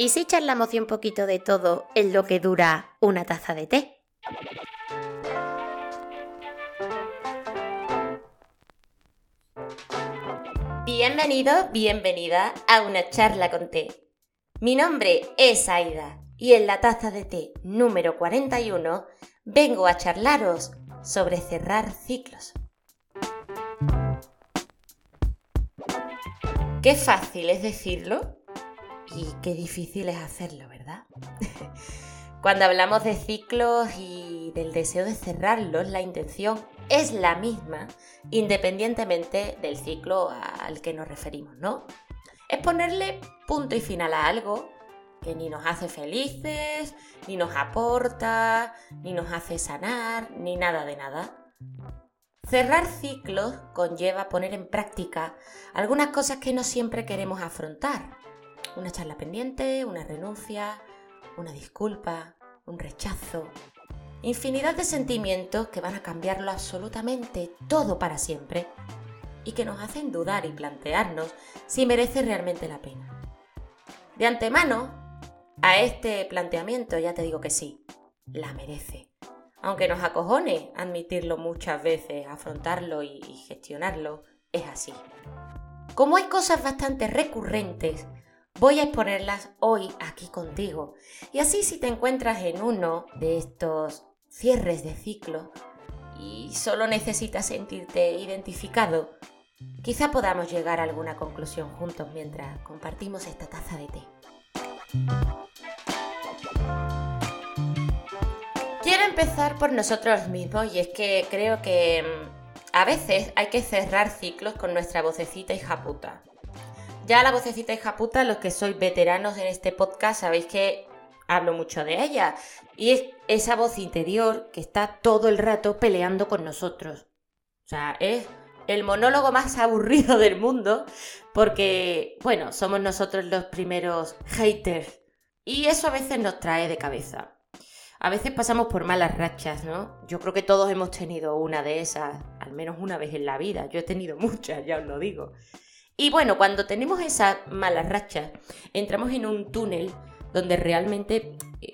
¿Y si charlamos un poquito de todo en lo que dura una taza de té? Bienvenido, bienvenida a una charla con té. Mi nombre es Aida y en la taza de té número 41 vengo a charlaros sobre cerrar ciclos. Qué fácil es decirlo y qué difícil es hacerlo, ¿verdad? Cuando hablamos de ciclos y del deseo de cerrarlos, la intención es la misma independientemente del ciclo al que nos referimos, ¿no? Es ponerle punto y final a algo que ni nos hace felices, ni nos aporta, ni nos hace sanar, ni nada de nada. Cerrar ciclos conlleva poner en práctica algunas cosas que no siempre queremos afrontar. Una charla pendiente, una renuncia, una disculpa, un rechazo. Infinidad de sentimientos que van a cambiarlo absolutamente todo para siempre y que nos hacen dudar y plantearnos si merece realmente la pena. De antemano, a este planteamiento ya te digo que sí, la merece. Aunque nos acojone admitirlo muchas veces, afrontarlo y, gestionarlo, es así. Como hay cosas bastante recurrentes, voy a exponerlas hoy aquí contigo. Y así si te encuentras en uno de estos cierres de ciclo y solo necesitas sentirte identificado, quizá podamos llegar a alguna conclusión juntos mientras compartimos esta taza de té. Quiero empezar por nosotros mismos y es que creo que mm, a veces hay que cerrar ciclos con nuestra vocecita hija puta. Ya la vocecita hija puta, los que sois veteranos en este podcast, sabéis que hablo mucho de ella. Y es esa voz interior que está todo el rato peleando con nosotros. O sea, es el monólogo más aburrido del mundo porque, bueno, somos nosotros los primeros haters. Y eso a veces nos trae de cabeza. A veces pasamos por malas rachas, ¿no? Yo creo que todos hemos tenido una de esas, al menos una vez en la vida. Yo he tenido muchas, ya os lo digo. Y bueno, cuando tenemos esas malas rachas, entramos en un túnel donde realmente eh,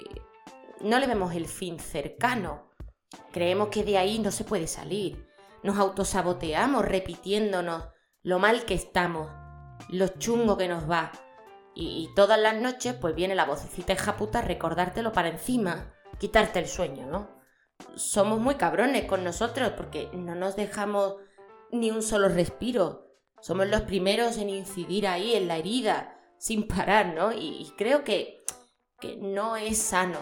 no le vemos el fin cercano. Creemos que de ahí no se puede salir. Nos autosaboteamos repitiéndonos lo mal que estamos, lo chungo que nos va. Y, todas las noches pues viene la vocecita hija puta a recordártelo para encima quitarte el sueño, ¿no? Somos muy cabrones con nosotros porque no nos dejamos ni un solo respiro. Somos los primeros en incidir ahí en la herida sin parar, ¿no? Y, creo que, que no es sano,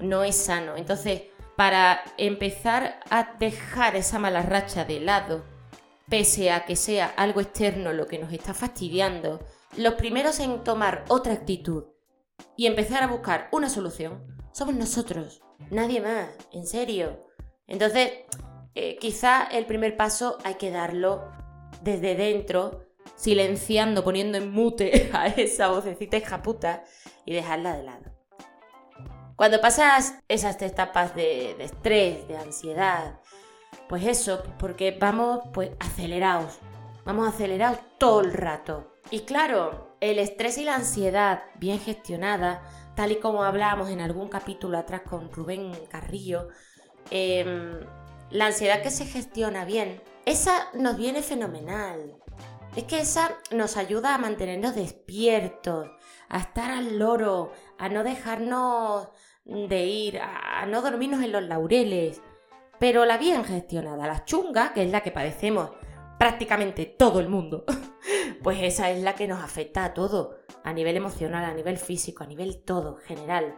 no es sano. Entonces, para empezar a dejar esa mala racha de lado, pese a que sea algo externo lo que nos está fastidiando, los primeros en tomar otra actitud y empezar a buscar una solución somos nosotros, nadie más, en serio. Entonces, eh, quizá el primer paso hay que darlo desde dentro, silenciando, poniendo en mute a esa vocecita hija puta y dejarla de lado. Cuando pasas esas etapas de, de estrés, de ansiedad, pues eso, porque vamos pues acelerados, vamos acelerados todo el rato. Y claro, el estrés y la ansiedad bien gestionada tal y como hablábamos en algún capítulo atrás con Rubén Carrillo, em, la ansiedad que se gestiona bien, esa nos viene fenomenal. Es que esa nos ayuda a mantenernos despiertos, a estar al loro, a no dejarnos de ir, a no dormirnos en los laureles. Pero la bien gestionada, la chunga, que es la que padecemos prácticamente todo el mundo, pues esa es la que nos afecta a todo, a nivel emocional, a nivel físico, a nivel todo, general.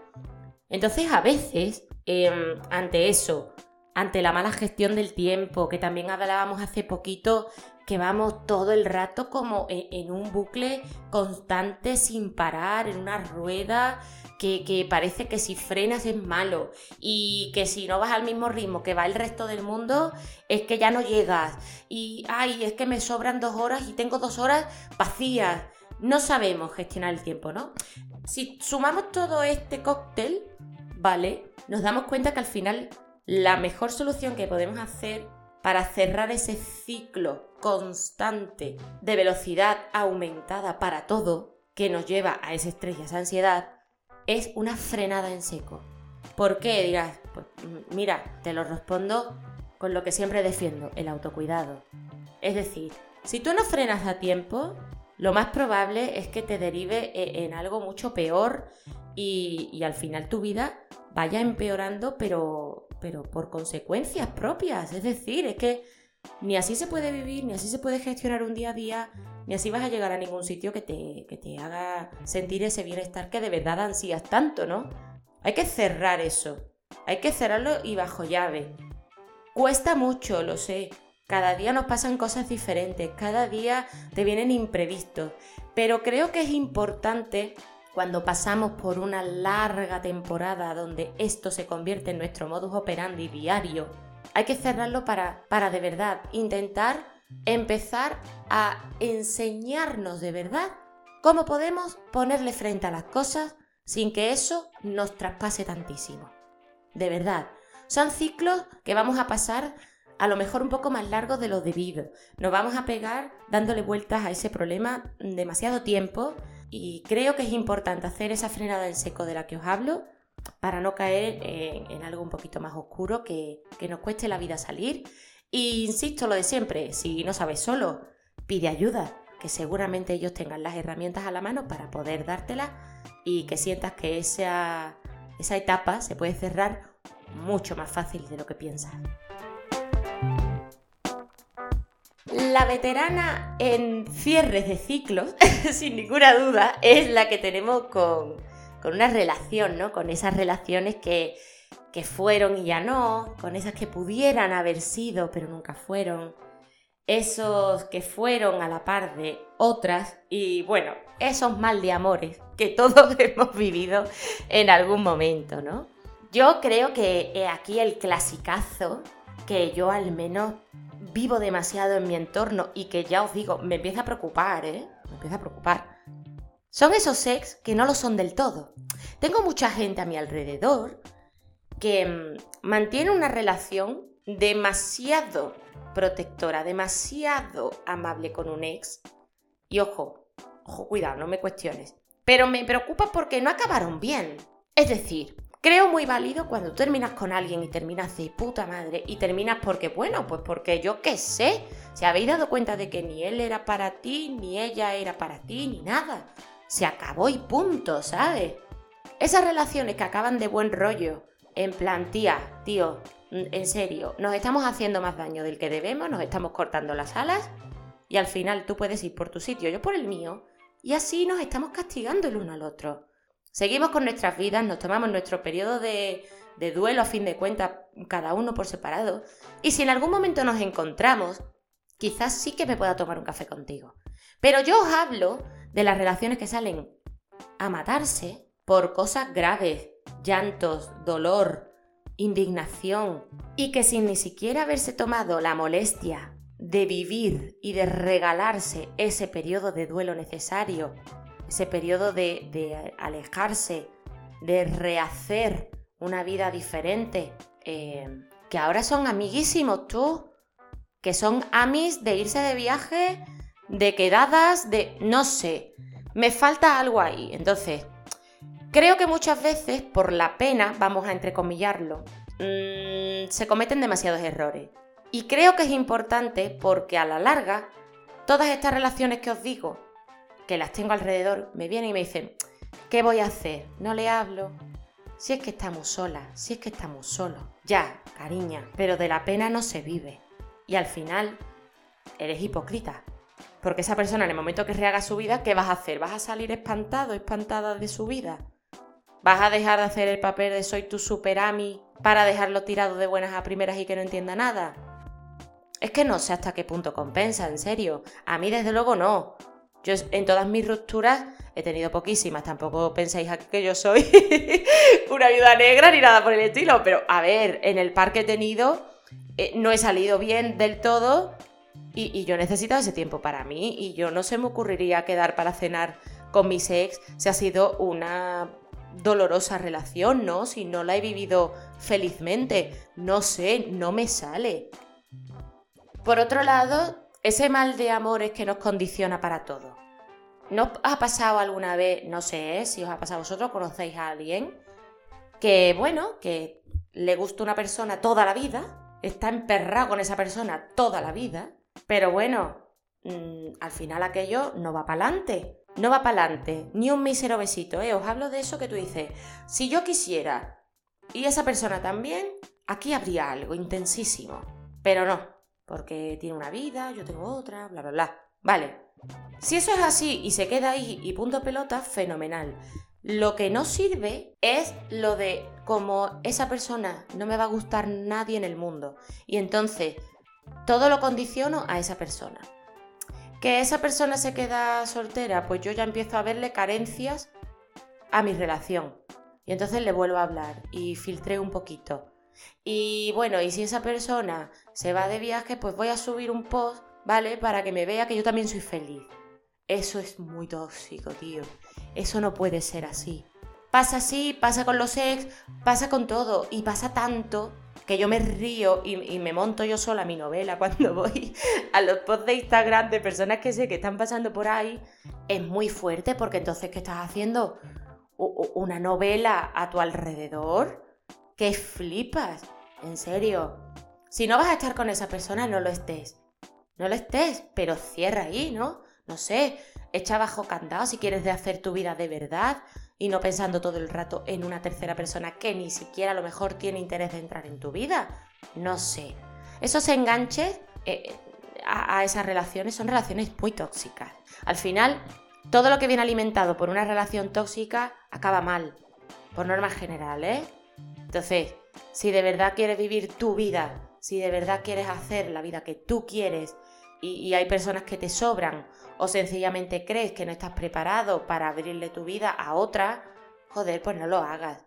Entonces a veces, em, ante eso, ante la mala gestión del tiempo, que también hablábamos hace poquito, que vamos todo el rato como e, en un bucle constante sin parar, en una rueda que, que, parece que si frenas es malo y que si no vas al mismo ritmo que va el resto del mundo es que ya no llegas y ay, es que me sobran dos horas y tengo dos horas vacías. No sabemos gestionar el tiempo, ¿no? Si sumamos todo este cóctel, ¿vale? Nos damos cuenta que al final la mejor solución que podemos hacer para cerrar ese ciclo constante de velocidad aumentada para todo que nos lleva a ese estrés y a esa ansiedad es una frenada en seco. ¿Por qué? Dirás, pues mira, te lo respondo con lo que siempre defiendo, el autocuidado. Es decir, si tú no frenas a tiempo, lo más probable es que te derive e, en algo mucho peor y, al final tu vida vaya empeorando, pero, pero por consecuencias propias. Es decir, es que ni así se puede vivir, ni así se puede gestionar un día a día, ni así vas a llegar a ningún sitio que te, que te haga sentir ese bienestar que de verdad ansías tanto, ¿no? Hay que cerrar eso. Hay que cerrarlo y bajo llave. Cuesta mucho, lo sé. Cada día nos pasan cosas diferentes, cada día te vienen imprevistos. Pero creo que es importante cuando pasamos por una larga temporada donde esto se convierte en nuestro modus operandi diario, hay que cerrarlo para, para de verdad intentar empezar a enseñarnos de verdad cómo podemos ponerle frente a las cosas sin que eso nos traspase tantísimo. De verdad, son ciclos que vamos a pasar a lo mejor un poco más largos de lo debido. Nos vamos a pegar dándole vueltas a ese problema demasiado tiempo y creo que es importante hacer esa frenada en seco de la que os hablo para no caer en, algo un poquito más oscuro que, que nos cueste la vida salir. Y insisto lo de siempre, si no sabes solo, pide ayuda, que seguramente ellos tengan las herramientas a la mano para poder dártelas y que sientas que esa, esa etapa se puede cerrar mucho más fácil de lo que piensas. La veterana en cierres de ciclos, sin ninguna duda, es la que tenemos con, una relación, ¿no? Con esas relaciones que, que fueron y ya no, con esas que pudieran haber sido pero nunca fueron, esos que fueron a la par de otras y bueno, esos mal de amores que todos hemos vivido en algún momento, ¿no? Yo creo que aquí el clasicazo que yo al menos vivo demasiado en mi entorno y que ya os digo, me empieza a preocupar, ¿eh? Me empieza a preocupar. Son esos ex que no lo son del todo. Tengo mucha gente a mi alrededor que mm, mantiene una relación demasiado protectora, demasiado amable con un ex. Y ojo, ojo, cuidado, no me cuestiones. Pero me preocupa porque no acabaron bien. Es decir, Creo muy válido cuando terminas con alguien y terminas de puta madre y terminas porque, bueno, pues porque yo qué sé, se habéis dado cuenta de que ni él era para ti, ni ella era para ti, ni nada. Se acabó y punto, ¿sabes? Esas relaciones que acaban de buen rollo, en plan, tía, tío, mm, en serio, nos estamos haciendo más daño del que debemos, nos estamos cortando las alas y al final tú puedes ir por tu sitio, yo por el mío, y así nos estamos castigando el uno al otro. Seguimos con nuestras vidas, nos tomamos nuestro periodo de, duelo a fin de cuentas, cada uno por separado. Y si en algún momento nos encontramos, quizás sí que me pueda tomar un café contigo. Pero yo os hablo de las relaciones que salen a matarse por cosas graves, llantos, dolor, indignación, y que sin ni siquiera haberse tomado la molestia de vivir y de regalarse ese periodo de duelo necesario ese periodo de, alejarse, de rehacer una vida diferente, eh, que ahora son amiguísimos tú, que son amis de irse de viaje, de quedadas, de... no sé, me falta algo ahí. Entonces, creo que muchas veces, por la pena, vamos a entrecomillarlo, mm, se cometen demasiados errores. Y creo que es importante porque a la larga, todas estas relaciones que os digo, que las tengo alrededor, me vienen y me dicen, ¿qué voy a hacer? No le hablo. Si es que estamos solas, si es que estamos solos. Ya, cariña, pero de la pena no se vive. Y al final, eres hipócrita. Porque esa persona en el momento que rehaga su vida, ¿qué vas a hacer? ¿Vas a salir espantado, espantada de su vida? ¿Vas a dejar de hacer el papel de soy tu superami para dejarlo tirado de buenas a primeras y que no entienda nada? Es que no sé hasta qué punto compensa, en serio. A mí desde luego no. Yo en todas mis rupturas he tenido poquísimas, tampoco pensáis aquí que yo soy una viuda negra ni nada por el estilo, pero a ver, en el par que he tenido eh, no he salido bien del todo y, y yo necesito ese tiempo para mí y yo no se me ocurriría quedar para cenar con mis ex si ha sido una dolorosa relación, ¿no? Si no la he vivido felizmente, no sé, no me sale. Por otro lado, ese mal de amor es que nos condiciona para todo. ¿No ha pasado alguna vez, no sé si os ha pasado a vosotros, conocéis a alguien que, bueno, que le gusta una persona toda la vida, está emperrado con esa persona toda la vida, pero bueno, mm, al final aquello no va para adelante. No va para adelante, ni un mísero besito, ¿eh? Os hablo de eso que tú dices, si yo quisiera y esa persona también, aquí habría algo intensísimo. Pero no, porque tiene una vida, yo tengo otra, bla, bla, bla. Vale. Si eso es así y se queda ahí y punto pelota, fenomenal. Lo que no sirve es lo de como esa persona no me va a gustar nadie en el mundo. Y entonces todo lo condiciono a esa persona. Que esa persona se queda soltera, pues yo ya empiezo a verle carencias a mi relación. Y entonces le vuelvo a hablar y filtré un poquito. Y bueno, y si esa persona se va de viaje, pues voy a subir un post, ¿vale? Para que me vea que yo también soy feliz. Eso es muy tóxico, tío. Eso no puede ser así. Pasa así, pasa con los ex, pasa con todo. Y pasa tanto que yo me río y, y, me monto yo sola mi novela cuando voy a los posts de Instagram de personas que sé que están pasando por ahí. Es muy fuerte porque entonces, ¿qué estás haciendo? una novela a tu alrededor que flipas. En serio. Si no vas a estar con esa persona, no lo estés. No lo estés, pero cierra ahí, ¿no? No sé, echa bajo candado si quieres de hacer tu vida de verdad y no pensando todo el rato en una tercera persona que ni siquiera a lo mejor tiene interés de entrar en tu vida. No sé. Esos enganches eh, a, a esas relaciones son relaciones muy tóxicas. Al final, todo lo que viene alimentado por una relación tóxica acaba mal, por norma general, ¿eh? Entonces, si de verdad quieres vivir tu vida, si de verdad quieres hacer la vida que tú quieres y, hay personas que te sobran o sencillamente crees que no estás preparado para abrirle tu vida a otra, joder, pues no lo hagas.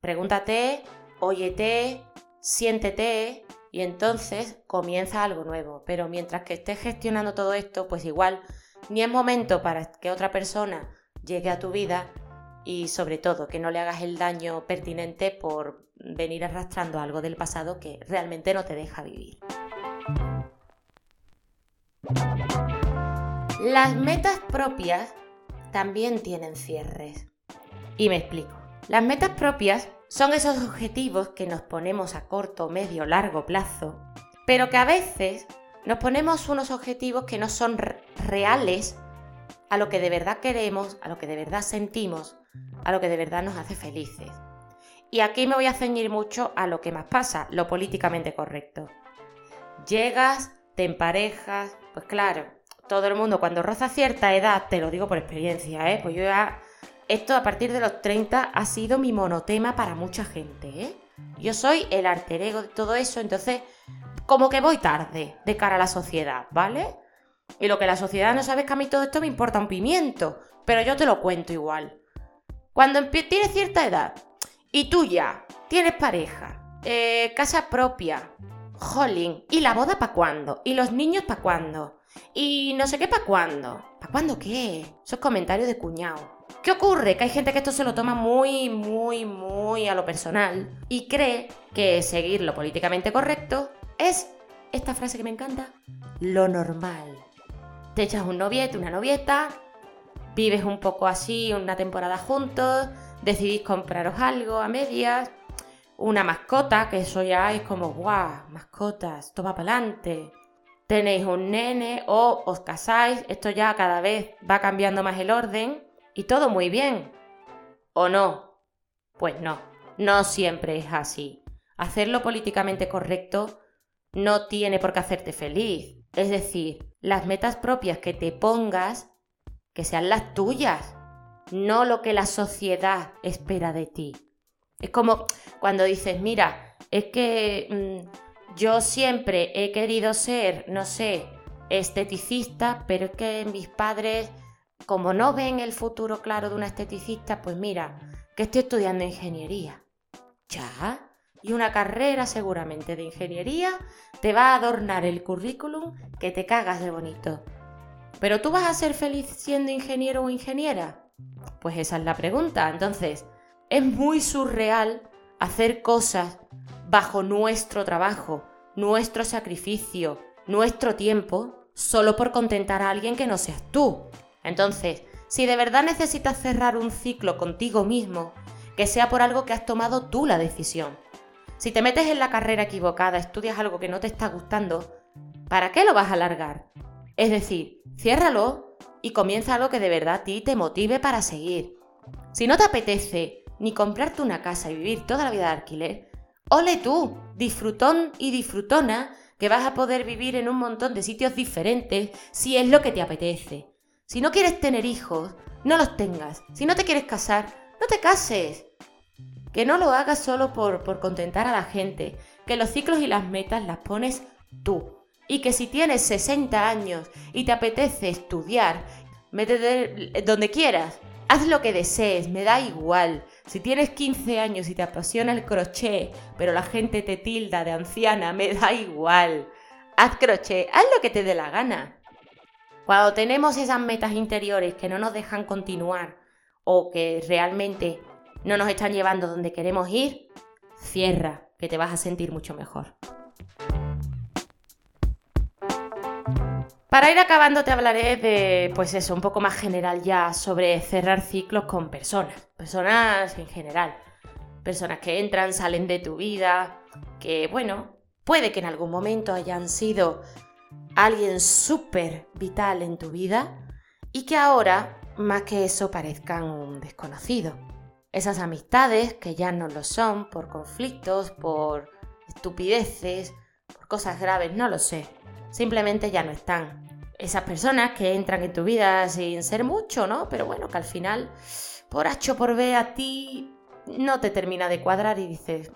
Pregúntate, óyete, siéntete y entonces comienza algo nuevo. Pero mientras que estés gestionando todo esto, pues igual ni es momento para que otra persona llegue a tu vida y sobre todo que no le hagas el daño pertinente por venir arrastrando algo del pasado que realmente no te deja vivir. Las metas propias también tienen cierres. Y me explico. Las metas propias son esos objetivos que nos ponemos a corto, medio, largo plazo, pero que a veces nos ponemos unos objetivos que no son reales a lo que de verdad queremos, a lo que de verdad sentimos, a lo que de verdad nos hace felices. Y aquí me voy a ceñir mucho a lo que más pasa, lo políticamente correcto. Llegas, te emparejas, pues claro, todo el mundo cuando roza cierta edad, te lo digo por experiencia, ¿eh? pues yo ya, esto a partir de los 30 ha sido mi monotema para mucha gente, ¿eh? Yo soy el alter ego de todo eso, entonces como que voy tarde de cara a la sociedad, ¿vale? Y lo que la sociedad no sabe es que a mí todo esto me importa un pimiento, pero yo te lo cuento igual. Cuando tienes cierta edad y tú ya tienes pareja, eh, casa propia, jolín, ¿y la boda para cuándo? ¿Y los niños para cuándo? ¿Y no sé qué para cuándo? ¿Para cuándo qué? Esos comentarios de cuñado. ¿Qué ocurre? Que hay gente que esto se lo toma muy, muy, muy a lo personal y cree que seguir lo políticamente correcto es esta frase que me encanta, lo normal. Te echas un noviete, una novieta, vives un poco así una temporada juntos, decidís compraros algo a medias, una mascota, que eso ya es como, guau, mascotas, toma para adelante. Tenéis un nene o os casáis, esto ya cada vez va cambiando más el orden y todo muy bien. ¿O no? Pues no, no siempre es así. Hacerlo políticamente correcto no tiene por qué hacerte feliz. Es decir, las metas propias que te pongas, que sean las tuyas, no lo que la sociedad espera de ti. Es como cuando dices, mira, es que mm, yo siempre he querido ser, no sé, esteticista, pero es que mis padres, como no ven el futuro claro de una esteticista, pues mira, que estoy estudiando ingeniería. ¿Ya? y una carrera seguramente de ingeniería te va a adornar el currículum que te cagas de bonito. ¿Pero tú vas a ser feliz siendo ingeniero o ingeniera? Pues esa es la pregunta. Entonces, es muy surreal hacer cosas bajo nuestro trabajo, nuestro sacrificio, nuestro tiempo, solo por contentar a alguien que no seas tú. Entonces, si de verdad necesitas cerrar un ciclo contigo mismo, que sea por algo que has tomado tú la decisión. Si te metes en la carrera equivocada, estudias algo que no te está gustando, ¿para qué lo vas a alargar? Es decir, ciérralo y comienza algo que de verdad a ti te motive para seguir. Si no te apetece ni comprarte una casa y vivir toda la vida de alquiler, ole tú, disfrutón y disfrutona, que vas a poder vivir en un montón de sitios diferentes si es lo que te apetece. Si no quieres tener hijos, no los tengas. Si no te quieres casar, no te cases. Que no lo hagas solo por, por contentar a la gente, que los ciclos y las metas las pones tú. Y que si tienes 60 años y te apetece estudiar, métete donde quieras, haz lo que desees, me da igual. Si tienes 15 años y te apasiona el crochet, pero la gente te tilda de anciana, me da igual. Haz crochet, haz lo que te dé la gana. Cuando tenemos esas metas interiores que no nos dejan continuar o que realmente no nos están llevando donde queremos ir, cierra, que te vas a sentir mucho mejor. Para ir acabando te hablaré de, pues eso, un poco más general ya sobre cerrar ciclos con personas, personas en general, personas que entran, salen de tu vida, que bueno, puede que en algún momento hayan sido alguien súper vital en tu vida y que ahora, más que eso, parezcan un desconocido. Esas amistades que ya no lo son por conflictos, por estupideces, por cosas graves, no lo sé. Simplemente ya no están. Esas personas que entran en tu vida sin ser mucho, ¿no? Pero bueno, que al final, por H o por B, a ti no te termina de cuadrar y dices,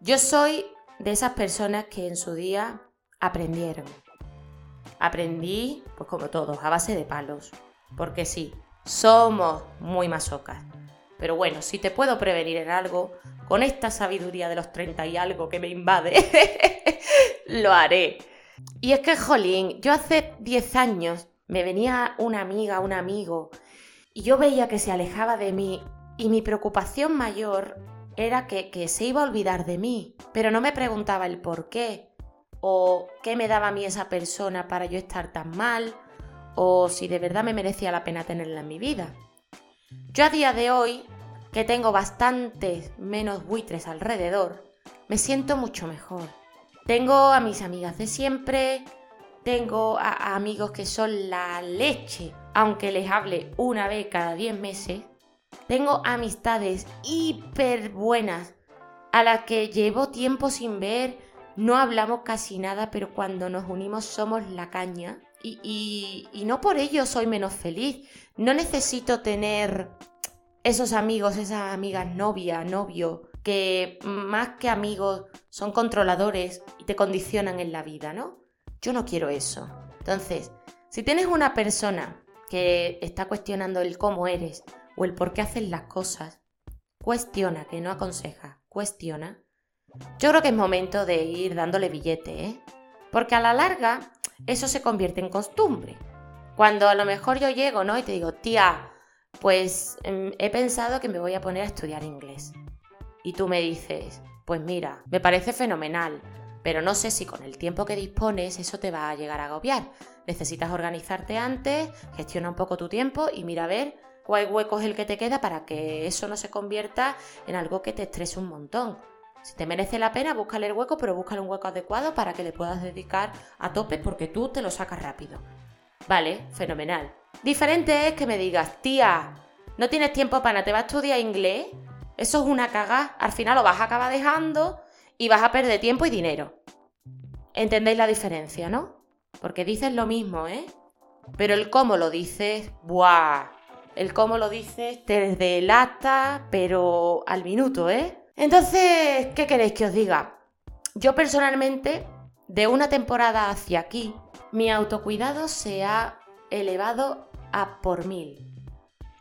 yo soy de esas personas que en su día aprendieron. Aprendí, pues como todos, a base de palos. Porque sí, somos muy masocas. Pero bueno, si te puedo prevenir en algo, con esta sabiduría de los 30 y algo que me invade, lo haré. Y es que, jolín, yo hace 10 años me venía una amiga, un amigo, y yo veía que se alejaba de mí, y mi preocupación mayor era que, se iba a olvidar de mí, pero no me preguntaba el por qué, o qué me daba a mí esa persona para yo estar tan mal, o si de verdad me merecía la pena tenerla en mi vida. Yo a día de hoy, que tengo bastantes menos buitres alrededor, me siento mucho mejor. Tengo a mis amigas de siempre, tengo a, amigos que son la leche, aunque les hable una vez cada 10 meses. Tengo amistades hiper buenas a las que llevo tiempo sin ver, no hablamos casi nada, pero cuando nos unimos somos la caña. Y, no por ello soy menos feliz. No necesito tener esos amigos, esas amigas novia, novio, que más que amigos son controladores y te condicionan en la vida, ¿no? Yo no quiero eso. Entonces, si tienes una persona que está cuestionando el cómo eres o el por qué haces las cosas, cuestiona, que no aconseja, cuestiona. Yo creo que es momento de ir dándole billete, ¿eh? Porque a la larga eso se convierte en costumbre. Cuando a lo mejor yo llego, ¿no? Y te digo, tía, pues em, he pensado que me voy a poner a estudiar inglés. Y tú me dices, pues mira, me parece fenomenal, pero no sé si con el tiempo que dispones eso te va a llegar a agobiar. Necesitas organizarte antes, gestiona un poco tu tiempo y mira a ver cuál hueco es el que te queda para que eso no se convierta en algo que te estrese un montón. Si te merece la pena, búscale el hueco, pero búscale un hueco adecuado para que le puedas dedicar a tope porque tú te lo sacas rápido. Vale, fenomenal. Diferente es que me digas, tía, no tienes tiempo para, ¿te vas a estudiar inglés? Eso es una cagada. Al final lo vas a acabar dejando y vas a perder tiempo y dinero. ¿Entendéis la diferencia, no? Porque dices lo mismo, ¿eh? Pero el cómo lo dices, ¡buah! El cómo lo dices te delata, pero al minuto, ¿eh? Entonces, ¿qué queréis que os diga? Yo personalmente, de una temporada hacia aquí, mi autocuidado se ha elevado a por mil.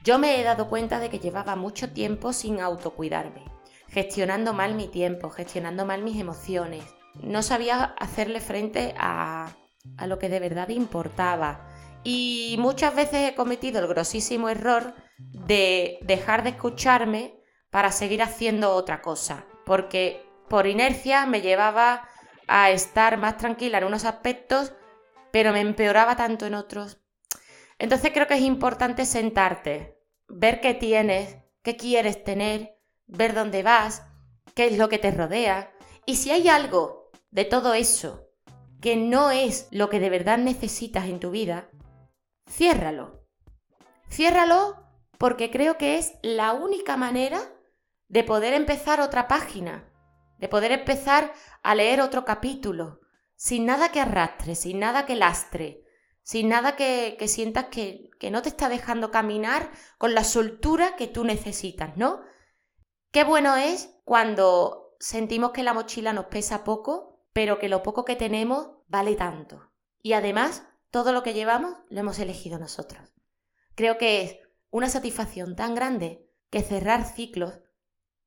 Yo me he dado cuenta de que llevaba mucho tiempo sin autocuidarme, gestionando mal mi tiempo, gestionando mal mis emociones. No sabía hacerle frente a, a lo que de verdad importaba. Y muchas veces he cometido el grosísimo error de dejar de escucharme para seguir haciendo otra cosa, porque por inercia me llevaba a estar más tranquila en unos aspectos, pero me empeoraba tanto en otros. Entonces creo que es importante sentarte, ver qué tienes, qué quieres tener, ver dónde vas, qué es lo que te rodea. Y si hay algo de todo eso que no es lo que de verdad necesitas en tu vida, ciérralo. Ciérralo porque creo que es la única manera de poder empezar otra página, de poder empezar a leer otro capítulo, sin nada que arrastre, sin nada que lastre, sin nada que, sientas que, que no te está dejando caminar con la soltura que tú necesitas, ¿no? Qué bueno es cuando sentimos que la mochila nos pesa poco, pero que lo poco que tenemos vale tanto. Y además, todo lo que llevamos lo hemos elegido nosotros. Creo que es una satisfacción tan grande que cerrar ciclos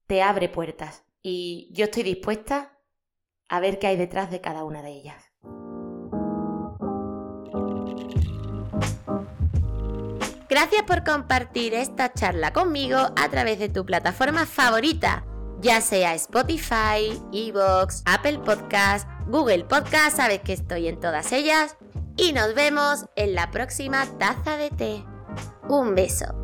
te abre puertas. Y yo estoy dispuesta a ver qué hay detrás de cada una de ellas. Gracias por compartir esta charla conmigo a través de tu plataforma favorita, ya sea Spotify, Evox, Apple Podcast, Google Podcast, sabes que estoy en todas ellas. Y nos vemos en la próxima taza de té. Un beso.